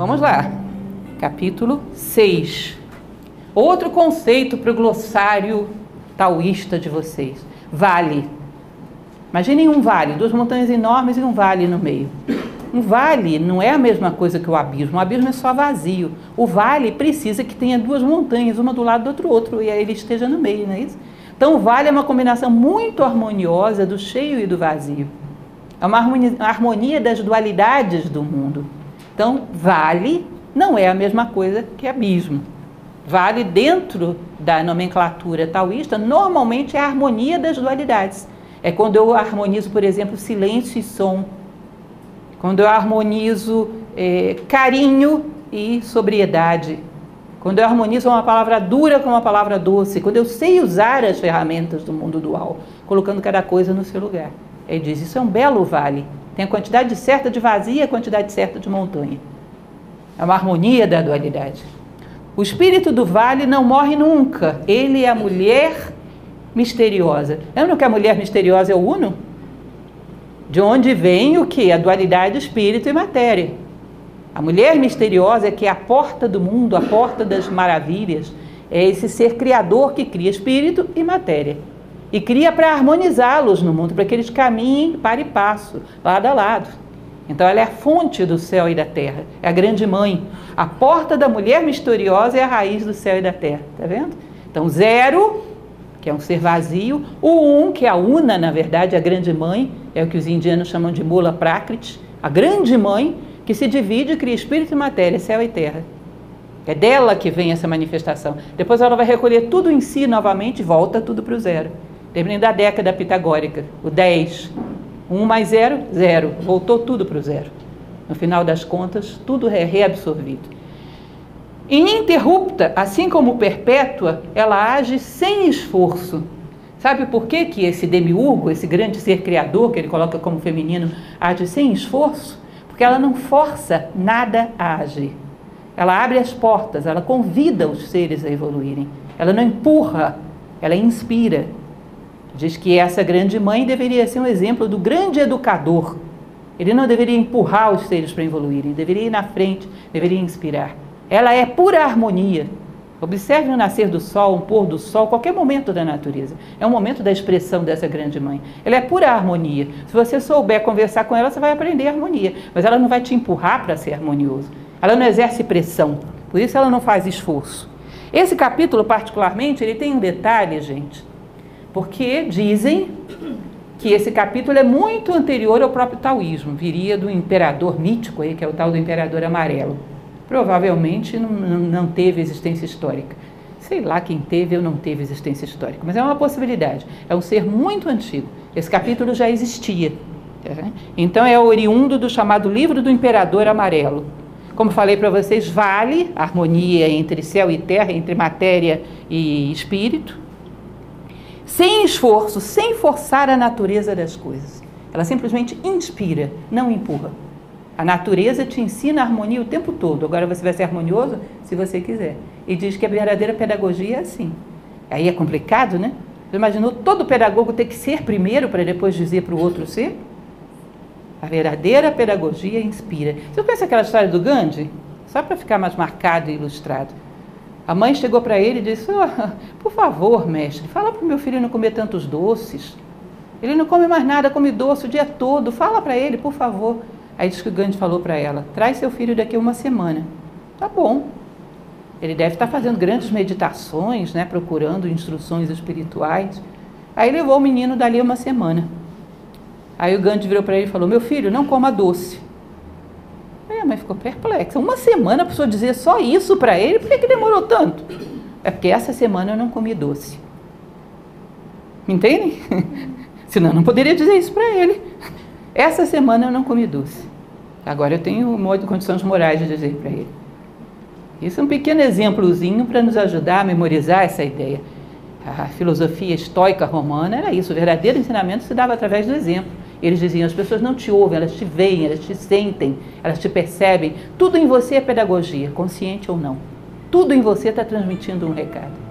Vamos lá. Capítulo 6. Outro conceito para o glossário taoísta de vocês: vale. Imaginem um vale, duas montanhas enormes e um vale no meio. Um vale não é a mesma coisa que o abismo. O abismo é só vazio. O vale precisa que tenha duas montanhas, uma do lado do outro, outro, e ele esteja no meio, não é isso? Então, o vale é uma combinação muito harmoniosa do cheio e do vazio. É uma harmonia das dualidades do mundo. Então, vale não é a mesma coisa que abismo. Vale dentro da nomenclatura taoísta, normalmente é a harmonia das dualidades. É quando eu harmonizo, por exemplo, silêncio e som quando eu harmonizo é, carinho e sobriedade, quando eu harmonizo uma palavra dura com uma palavra doce, quando eu sei usar as ferramentas do mundo dual, colocando cada coisa no seu lugar. Ele diz: Isso é um belo vale. Tem a quantidade certa de vazia e a quantidade certa de montanha. É uma harmonia da dualidade. O espírito do vale não morre nunca. Ele é a mulher misteriosa. Lembra que a mulher misteriosa é o Uno? De onde vem o que? A dualidade espírito e matéria. A mulher misteriosa é que é a porta do mundo, a porta das maravilhas. É esse ser criador que cria espírito e matéria. E cria para harmonizá-los no mundo, para que eles caminhem para e passo, lado a lado. Então ela é a fonte do céu e da terra, é a grande mãe. A porta da mulher misteriosa é a raiz do céu e da terra, tá vendo? Então zero que é um ser vazio, o um, que é a una, na verdade, a grande mãe, é o que os indianos chamam de mula prakriti, a grande mãe que se divide e cria espírito e matéria, céu e terra. É dela que vem essa manifestação. Depois ela vai recolher tudo em si novamente e volta tudo para o zero. Lembrem da década pitagórica, o 10. 1 mais 0, 0. Voltou tudo para o zero. No final das contas, tudo é reabsorvido. Ininterrupta, assim como perpétua, ela age sem esforço. Sabe por que, que esse demiurgo, esse grande ser criador, que ele coloca como feminino, age sem esforço? Porque ela não força nada a agir. Ela abre as portas, ela convida os seres a evoluírem. Ela não empurra, ela inspira. Diz que essa grande mãe deveria ser um exemplo do grande educador. Ele não deveria empurrar os seres para evoluírem, deveria ir na frente, deveria inspirar. Ela é pura harmonia. Observe o nascer do sol, um pôr do sol, qualquer momento da natureza. É um momento da expressão dessa grande mãe. Ela é pura harmonia. Se você souber conversar com ela, você vai aprender harmonia. Mas ela não vai te empurrar para ser harmonioso. Ela não exerce pressão. Por isso ela não faz esforço. Esse capítulo, particularmente, ele tem um detalhe, gente. Porque dizem que esse capítulo é muito anterior ao próprio taoísmo. Viria do imperador mítico, aí, que é o tal do imperador amarelo provavelmente não, não teve existência histórica. Sei lá quem teve ou não teve existência histórica, mas é uma possibilidade. É um ser muito antigo. Esse capítulo já existia. Tá então é oriundo do chamado Livro do Imperador Amarelo. Como falei para vocês, vale a harmonia entre céu e terra, entre matéria e espírito, sem esforço, sem forçar a natureza das coisas. Ela simplesmente inspira, não empurra. A natureza te ensina a harmonia o tempo todo. Agora você vai ser harmonioso se você quiser. E diz que a verdadeira pedagogia é assim. Aí é complicado, né? Você imaginou todo pedagogo ter que ser primeiro para depois dizer para o outro ser? A verdadeira pedagogia inspira. Você conhece aquela história do Gandhi? Só para ficar mais marcado e ilustrado. A mãe chegou para ele e disse: oh, Por favor, mestre, fala para o meu filho não comer tantos doces. Ele não come mais nada, come doce o dia todo. Fala para ele, por favor. Aí diz que o Gandhi falou para ela: traz seu filho daqui a uma semana. Tá bom. Ele deve estar fazendo grandes meditações, né, procurando instruções espirituais. Aí levou o menino dali uma semana. Aí o Gandhi virou para ele e falou: Meu filho, não coma doce. Aí a mãe ficou perplexa. Uma semana a pessoa dizer só isso para ele, por que, que demorou tanto? É porque essa semana eu não comi doce. Entende? Senão eu não poderia dizer isso para ele. Essa semana eu não comi doce. Agora eu tenho condições morais de dizer para ele. Isso é um pequeno exemplozinho para nos ajudar a memorizar essa ideia. A filosofia estoica romana era isso, o verdadeiro ensinamento se dava através do exemplo. Eles diziam: as pessoas não te ouvem, elas te veem, elas te sentem, elas te percebem. Tudo em você é pedagogia, consciente ou não. Tudo em você está transmitindo um recado.